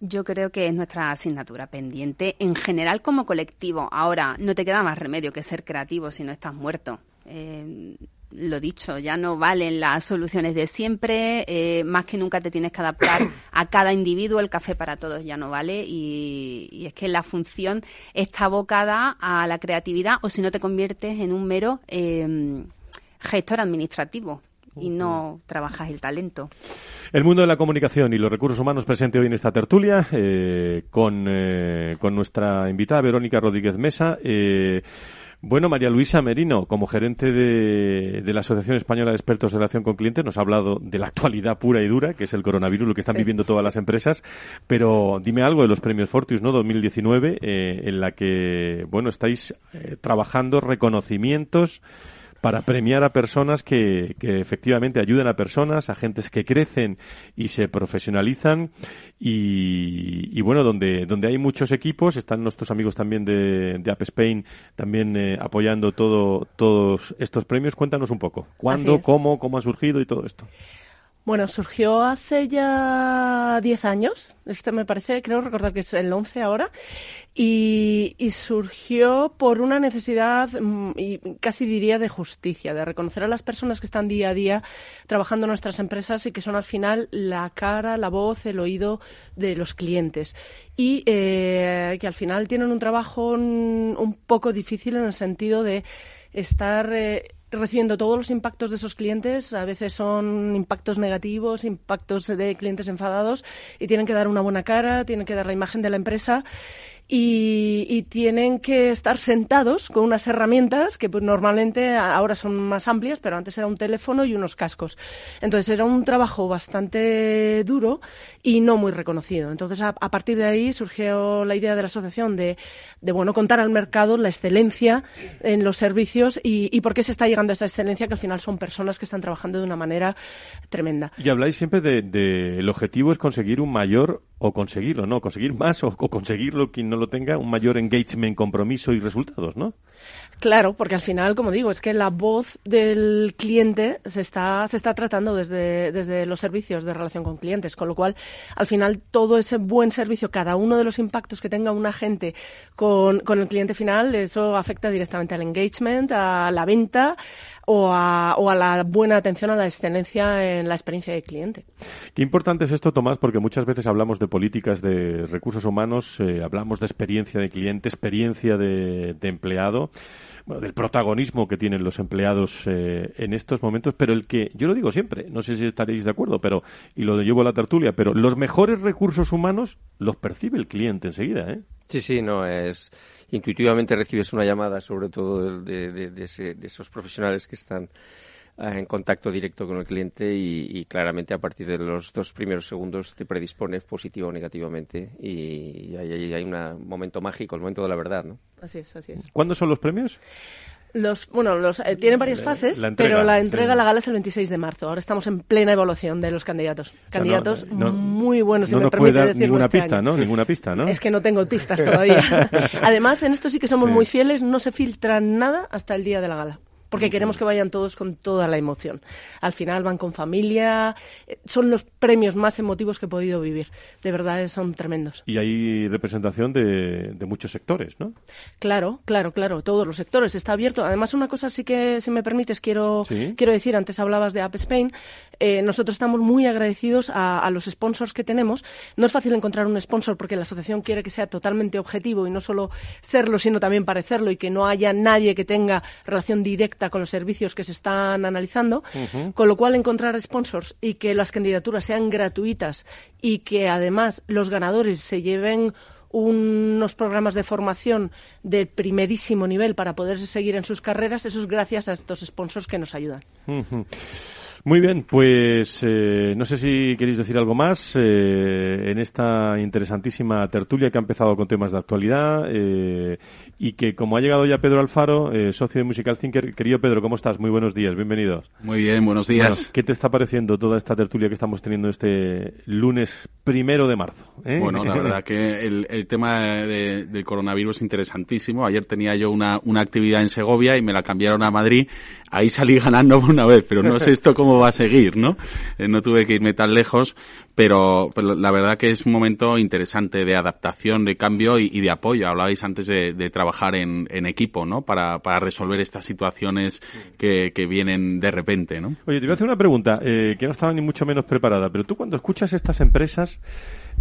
Yo creo que es nuestra asignatura pendiente en general como colectivo. Ahora, no te queda más remedio que ser creativo si no estás muerto. Eh, lo dicho, ya no valen las soluciones de siempre, eh, más que nunca te tienes que adaptar a cada individuo, el café para todos ya no vale y, es que la función está abocada a la creatividad o si no te conviertes en un mero em, gestor administrativo y no trabajas el talento. El mundo de la comunicación y los recursos humanos presente hoy en esta tertulia eh, con, eh, con nuestra invitada Verónica Rodríguez Mesa. Eh, bueno, María Luisa Merino, como gerente de, la Asociación Española de Expertos de Relación con Clientes, nos ha hablado de la actualidad pura y dura, que es el coronavirus, lo que están viviendo todas las empresas. Pero dime algo de los premios Fortius, ¿no? 2019, eh, en la que, bueno, estáis eh, trabajando reconocimientos para premiar a personas que, que, efectivamente ayudan a personas, a gentes que crecen y se profesionalizan y, bueno, donde, donde hay muchos equipos, están nuestros amigos también de, de App Spain también eh, apoyando todo, todos estos premios. Cuéntanos un poco, ¿cuándo, cómo, cómo ha surgido y todo esto? Bueno, surgió hace ya 10 años, este me parece, creo recordar que es el 11 ahora, y, surgió por una necesidad, mm, y casi diría, de justicia, de reconocer a las personas que están día a día trabajando en nuestras empresas y que son al final la cara, la voz, el oído de los clientes. Y eh, que al final tienen un trabajo un, poco difícil en el sentido de estar eh, recibiendo todos los impactos de esos clientes. A veces son impactos negativos, impactos de clientes enfadados y tienen que dar una buena cara, tienen que dar la imagen de la empresa y, tienen que estar sentados con unas herramientas que pues, normalmente ahora son más amplias, pero antes era un teléfono y unos cascos. Entonces era un trabajo bastante duro y no muy reconocido. Entonces a, partir de ahí surgió la idea de la asociación de, de, bueno contar al mercado la excelencia en los servicios y, y por qué se está llegando a esa excelencia que al final son personas que están trabajando de una manera tremenda. Y habláis siempre de, de el objetivo es conseguir un mayor o conseguirlo, ¿no? Conseguir más o, o conseguirlo quien no lo tenga, un mayor engagement, compromiso y resultados, ¿no? Claro, porque al final, como digo, es que la voz del cliente se está, se está tratando desde, desde los servicios de relación con clientes, con lo cual, al final, todo ese buen servicio, cada uno de los impactos que tenga un agente con, con el cliente final, eso afecta directamente al engagement, a la venta, o a, o a, la buena atención a la excelencia en la experiencia del cliente. Qué importante es esto, Tomás, porque muchas veces hablamos de políticas de recursos humanos, eh, hablamos de experiencia de cliente, experiencia de, de empleado del protagonismo que tienen los empleados eh, en estos momentos, pero el que, yo lo digo siempre, no sé si estaréis de acuerdo, pero, y lo llevo a la tertulia, pero los mejores recursos humanos los percibe el cliente enseguida, ¿eh? Sí, sí, no, es, intuitivamente recibes una llamada, sobre todo de, de, de esos profesionales que están en contacto directo con el cliente y, claramente a partir de los dos primeros segundos te predispones positivo o negativamente y, ahí hay, un momento mágico, el momento de la verdad, ¿no? Así es, así es. ¿Cuándo son los premios? Los, bueno, los, eh, tiene varias fases, pero la entrega, la gala es el 26 de marzo. Ahora estamos en plena evaluación de los candidatos. Candidatos muy buenos, si no me permite dar ninguna este pista, ¿no? Ninguna pista, ¿no? Es que no tengo pistas todavía. [laughs] Además, en esto sí que somos muy fieles, no se filtra nada hasta el día de la gala porque queremos que vayan todos con toda la emoción. Al final van con familia, eh, son los premios más emotivos que he podido vivir. De verdad, son tremendos. Y hay representación de, muchos sectores, ¿no? Claro, claro, claro, todos los sectores. Está abierto. Además, una cosa sí que, si me permites, quiero, quiero decir, antes hablabas de App Spain, eh, nosotros estamos muy agradecidos a, a, los sponsors que tenemos. No es fácil encontrar un sponsor porque la asociación quiere que sea totalmente objetivo y no solo serlo, sino también parecerlo y que no haya nadie que tenga relación directa con los servicios que se están analizando, con lo cual encontrar sponsors y que las candidaturas sean gratuitas y que además los ganadores se lleven unos programas de formación de primerísimo nivel para poder seguir en sus carreras, eso es gracias a estos sponsors que nos ayudan. Muy bien, pues eh, no sé si queréis decir algo más eh, en esta interesantísima tertulia que ha empezado con temas de actualidad eh, y que como ha llegado ya Pedro Alfaro, socio de Musical Thinker, querido Pedro, ¿cómo estás? Muy buenos días, bienvenidos. Muy bien, buenos días. ¿Qué te está pareciendo toda esta tertulia que estamos teniendo este lunes primero de marzo? Bueno, la verdad que el, tema del coronavirus es interesantísimo. Ayer tenía yo una, una actividad en Segovia y me la cambiaron a Madrid. Ahí salí ganando una vez, pero no sé esto cómo va a seguir, ¿no? Eh, no tuve que irme tan lejos, pero, la verdad que es un momento interesante de adaptación, de cambio y, de apoyo. Hablabais antes de, trabajar en, equipo, ¿no? Para, resolver estas situaciones que, vienen de repente, ¿no? Oye, te voy a hacer una pregunta eh, que no estaba ni mucho menos preparada, pero tú cuando escuchas estas empresas,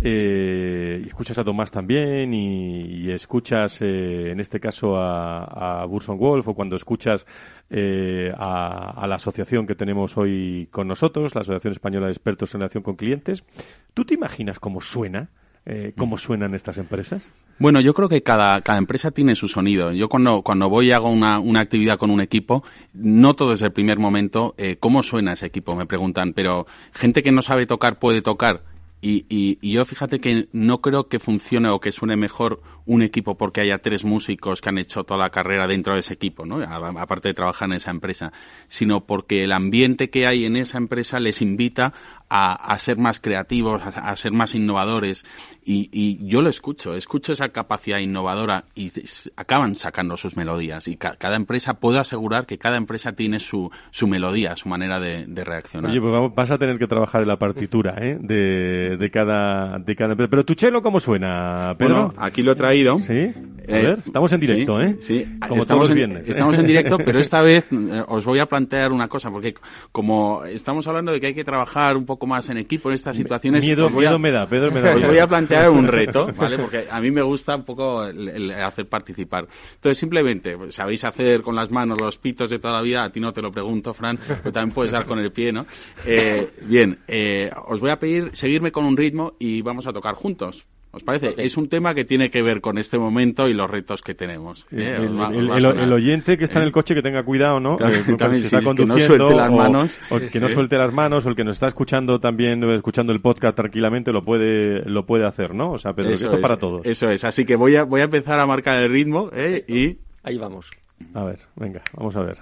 eh, y escuchas a Tomás también y, escuchas, en este caso, a, a Burson Wolf o cuando escuchas eh, a, a, la asociación que tenemos hoy con nosotros, la Asociación Española de Expertos en Relación con Clientes. ¿Tú te imaginas cómo suena? Eh, ¿Cómo suenan estas empresas? Bueno, yo creo que cada, cada empresa tiene su sonido. Yo cuando, cuando voy y hago una, una actividad con un equipo, noto desde el primer momento eh, cómo suena ese equipo, me preguntan. Pero gente que no sabe tocar puede tocar y, y, y, yo fíjate que no creo que funcione o que suene mejor un equipo porque haya tres músicos que han hecho toda la carrera dentro de ese equipo, ¿no? aparte de trabajar en esa empresa, sino porque el ambiente que hay en esa empresa les invita a, a ser más creativos, a, a ser más innovadores. Y, y, yo lo escucho, escucho esa capacidad innovadora y acaban sacando sus melodías. Y ca cada empresa, puedo asegurar que cada empresa tiene su, su melodía, su manera de, de reaccionar. Oye, pues vamos, vas a tener que trabajar en la partitura, ¿eh? De, de cada, de cada empresa. Pero tu chelo, ¿cómo suena, Pedro? Bueno, aquí lo he traído. Sí. A ver, estamos en directo, sí, ¿eh? Sí, como estamos, todos viernes, estamos en directo, pero esta [laughs] vez eh, os voy a plantear una cosa, porque como estamos hablando de que hay que trabajar un poco más en equipo en estas situaciones. Miedo, a, miedo me da, Pedro me da. [laughs] Os voy a plantear un reto, [laughs] ¿vale? Porque a mí me gusta un poco el, el hacer participar. Entonces, simplemente, sabéis hacer con las manos los pitos de toda la vida, a ti no te lo pregunto, Fran, pero también puedes dar con el pie, ¿no? Eh, bien, eh, os voy a pedir seguirme con un ritmo y vamos a tocar juntos. ¿Os parece? Okay. Es un tema que tiene que ver con este momento y los retos que tenemos. ¿eh? El, va, el, el, oyente que está en el coche que tenga cuidado, ¿no? Claro, eh, también, si está conduciendo que no suelte las manos. O, o que sí. no suelte las manos, o el que nos está escuchando también, escuchando el podcast tranquilamente, lo puede, lo puede hacer, ¿no? O sea, pero eso esto es, para todos. Eso es. Así que voy a, voy a empezar a marcar el ritmo, ¿eh? Y... Ahí vamos. A ver, venga, vamos a ver.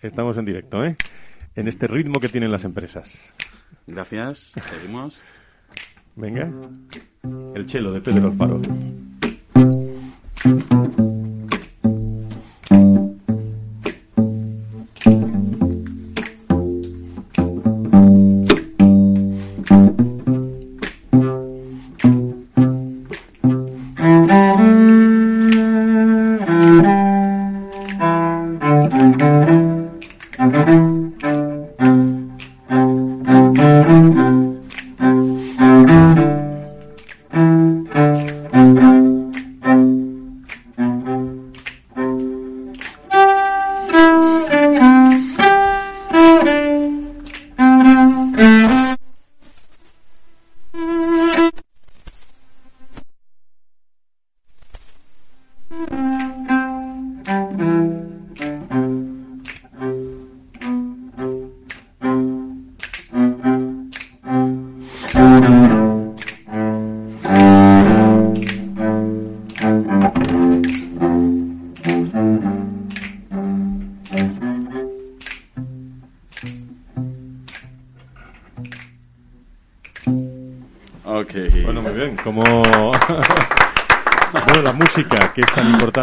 Estamos en directo, ¿eh? En este ritmo que tienen las empresas. Gracias. Seguimos. Venga. El chelo de Pedro Alfaro.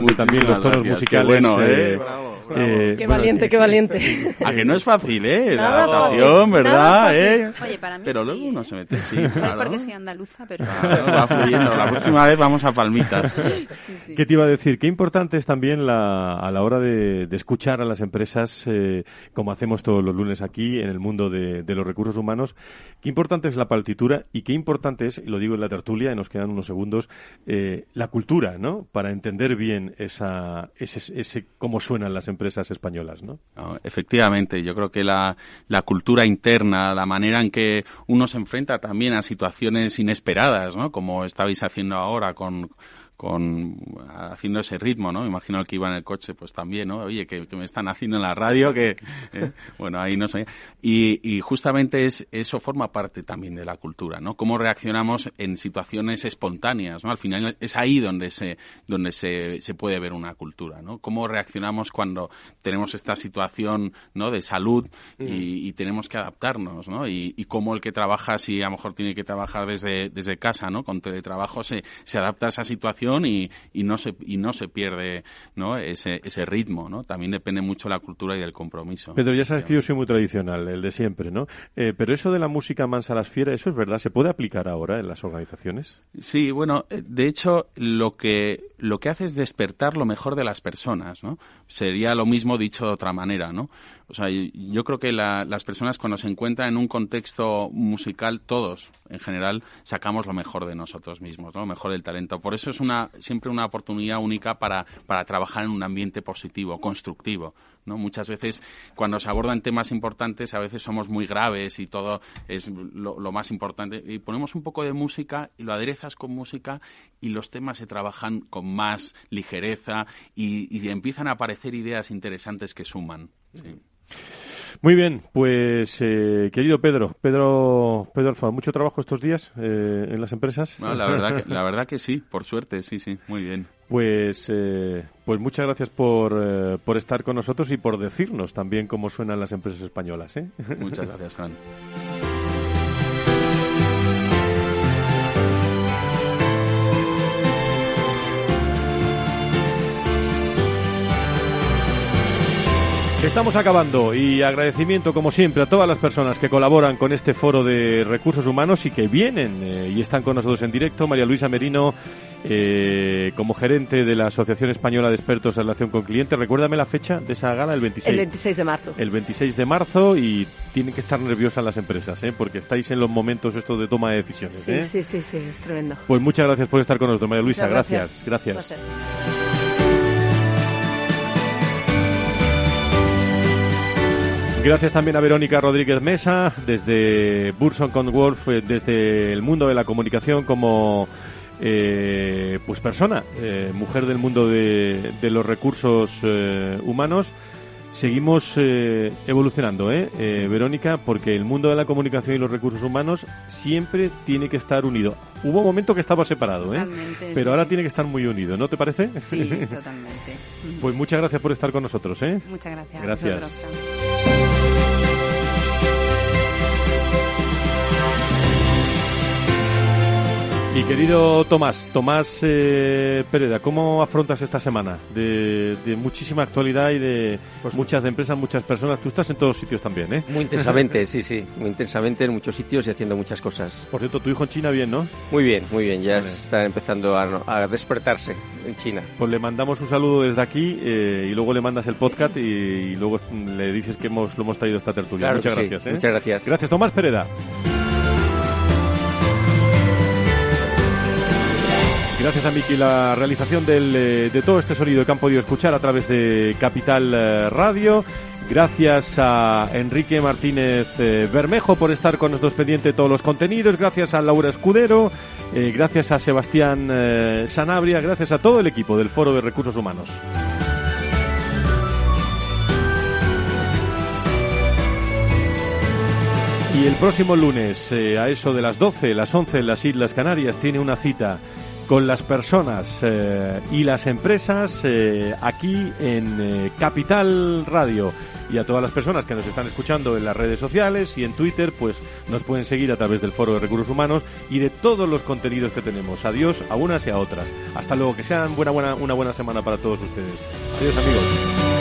También, los tonos gracias. musicales. Qué bueno, eh, eh, bravo, eh, Qué bueno, valiente, qué valiente. A que no es fácil, ¿eh? Nada la adaptación, ¿verdad? nada ¿eh? Para mí Pero sí, luego uno ¿eh? se mete, sí, [laughs] No claro. porque soy andaluza, pero... Claro, va [laughs] fluyendo. La próxima vez vamos a palmitas. ¿Qué te iba a decir? Qué importante es también la, a la hora de, de escuchar a las empresas, eh, como hacemos todos los lunes aquí en el mundo de, de, los recursos humanos, qué importante es la partitura y qué importante es, y lo digo en la tertulia, y nos quedan unos segundos, eh, la cultura, ¿no? Para entender bien esa, ese, ese cómo suenan las empresas españolas, ¿no? no efectivamente, yo creo que la, la cultura interna, la manera en que uno se enfrenta también a situaciones inesperadas, ¿no? Como estabais haciendo ahora con con haciendo ese ritmo, ¿no? Imagino el que iba en el coche, pues también, ¿no? Oye, que, que me están haciendo en la radio, que eh, [laughs] bueno, ahí no sé. Y, y justamente es, eso forma parte también de la cultura, ¿no? Cómo reaccionamos en situaciones espontáneas, ¿no? Al final es ahí donde se donde se, se puede ver una cultura, ¿no? Cómo reaccionamos cuando tenemos esta situación, ¿no? De salud y, y tenemos que adaptarnos, ¿no? Y, y cómo el que trabaja, si a lo mejor tiene que trabajar desde, desde casa, ¿no? Con teletrabajo se, se adapta a esa situación y, y, no se y no se pierde ¿no? ese, ese ritmo no también depende mucho de la cultura y del compromiso Pedro ya sabes que yo soy muy tradicional el de siempre no eh, pero eso de la música mansa a las fieras eso es verdad se puede aplicar ahora en las organizaciones sí bueno de hecho lo que lo que hace es despertar lo mejor de las personas, ¿no? Sería lo mismo dicho de otra manera, ¿no? O sea, yo creo que las personas cuando se encuentran en un contexto musical, todos, en general, sacamos lo mejor de nosotros mismos. Lo mejor del talento. Por eso es una, siempre una oportunidad única para, para trabajar en un ambiente positivo, constructivo, ¿no? Muchas veces, cuando se abordan temas importantes, a veces somos muy graves y todo es lo, lo más importante. Y ponemos un poco de música y lo aderezas con música y los temas se trabajan con más ligereza y, y empiezan a aparecer ideas interesantes que suman. Sí. Muy bien, pues eh, querido Pedro, Pedro, Pedro Alfa, mucho trabajo estos días eh, en las empresas. la verdad, que, [laughs] la verdad que sí, por suerte, sí, sí, muy bien. Pues, eh, pues muchas gracias por, por estar con nosotros y por decirnos también cómo suenan las empresas españolas. Muchas [laughs] gracias, Fran. Estamos acabando y agradecimiento como siempre a todas las personas que colaboran con este foro de recursos humanos y que vienen eh, y están con nosotros en directo. María Luisa Merino, eh, como gerente de la Asociación Española de Expertos en Relación con Clientes. Recuérdame la fecha de esa gala, el 26. El 26 de marzo. El 26 de marzo y tienen que estar nerviosas las empresas, ¿eh? porque estáis en los momentos estos de toma de decisiones. Sí, ¿eh? sí, sí, sí, es tremendo. Pues muchas gracias por estar con nosotros, María Luisa. Muchas gracias. Gracias. gracias. Gracias también a Verónica Rodríguez Mesa, desde Burson con Wolf, eh, desde el mundo de la comunicación como eh, pues persona, eh, mujer del mundo de, de los recursos eh, humanos. Seguimos eh, evolucionando, ¿eh? Verónica, porque el mundo de la comunicación y los recursos humanos siempre tiene que estar unido. Hubo un momento que estaba separado, ¿eh? Pero sí, ahora sí. tiene que estar muy unido, ¿no te parece? Sí, [laughs] totalmente. Pues muchas gracias por estar con nosotros, ¿eh? Muchas gracias. Gracias. Bye. Y querido Tomás, Tomás eh, Pereda, ¿cómo afrontas esta semana de, de muchísima actualidad y de muchas empresas, muchas personas? Tú estás en todos sitios también, ¿eh? Muy intensamente, sí, sí, muy intensamente en muchos sitios y haciendo muchas cosas. Por cierto, tu hijo en China bien, ¿no? Muy bien, muy bien, ya Vale. está empezando a, a despertarse en China. Pues le mandamos un saludo desde aquí eh, y luego le mandas el podcast y, y luego le dices que hemos, lo hemos traído esta tertulia. Claro Muchas sí, gracias, ¿eh? muchas gracias. Gracias, Tomás Pereda. Gracias a Miki la realización del, eh, de todo este sonido que han podido escuchar a través de Capital eh, Radio. Gracias a Enrique Martínez eh, Bermejo por estar con nosotros pendiente de todos los contenidos. Gracias a Laura Escudero. gracias a Sebastián Sanabria. Gracias a todo el equipo del Foro de Recursos Humanos. Y el próximo lunes, a eso de las 12, las 11 en las Islas Canarias, tiene una cita con las personas eh, y las empresas eh, aquí en eh, Capital Radio. Y a todas las personas que nos están escuchando en las redes sociales y en Twitter, pues nos pueden seguir a través del Foro de Recursos Humanos y de todos los contenidos que tenemos. Adiós a unas y a otras. Hasta luego, que sean buena, buena, una buena semana para todos ustedes. Adiós amigos.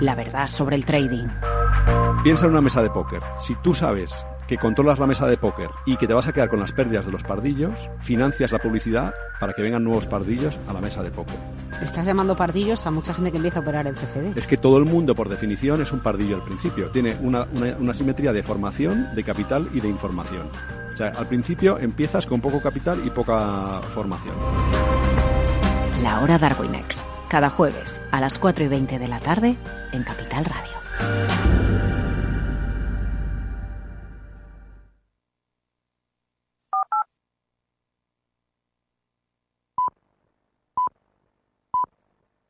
La verdad sobre el trading. Piensa en una mesa de póker. Si tú sabes que controlas la mesa de póker y que te vas a quedar con las pérdidas de los pardillos, financias la publicidad para que vengan nuevos pardillos a la mesa de póker. Estás llamando pardillos a mucha gente que empieza a operar el CFD. Es que todo el mundo, por definición, es un pardillo al principio. Tiene una, una, una simetría de formación, de capital y de información. O sea, al principio empiezas con poco capital y poca formación. La hora Darwinex. Cada jueves a las 4 y 20 de la tarde en Capital Radio.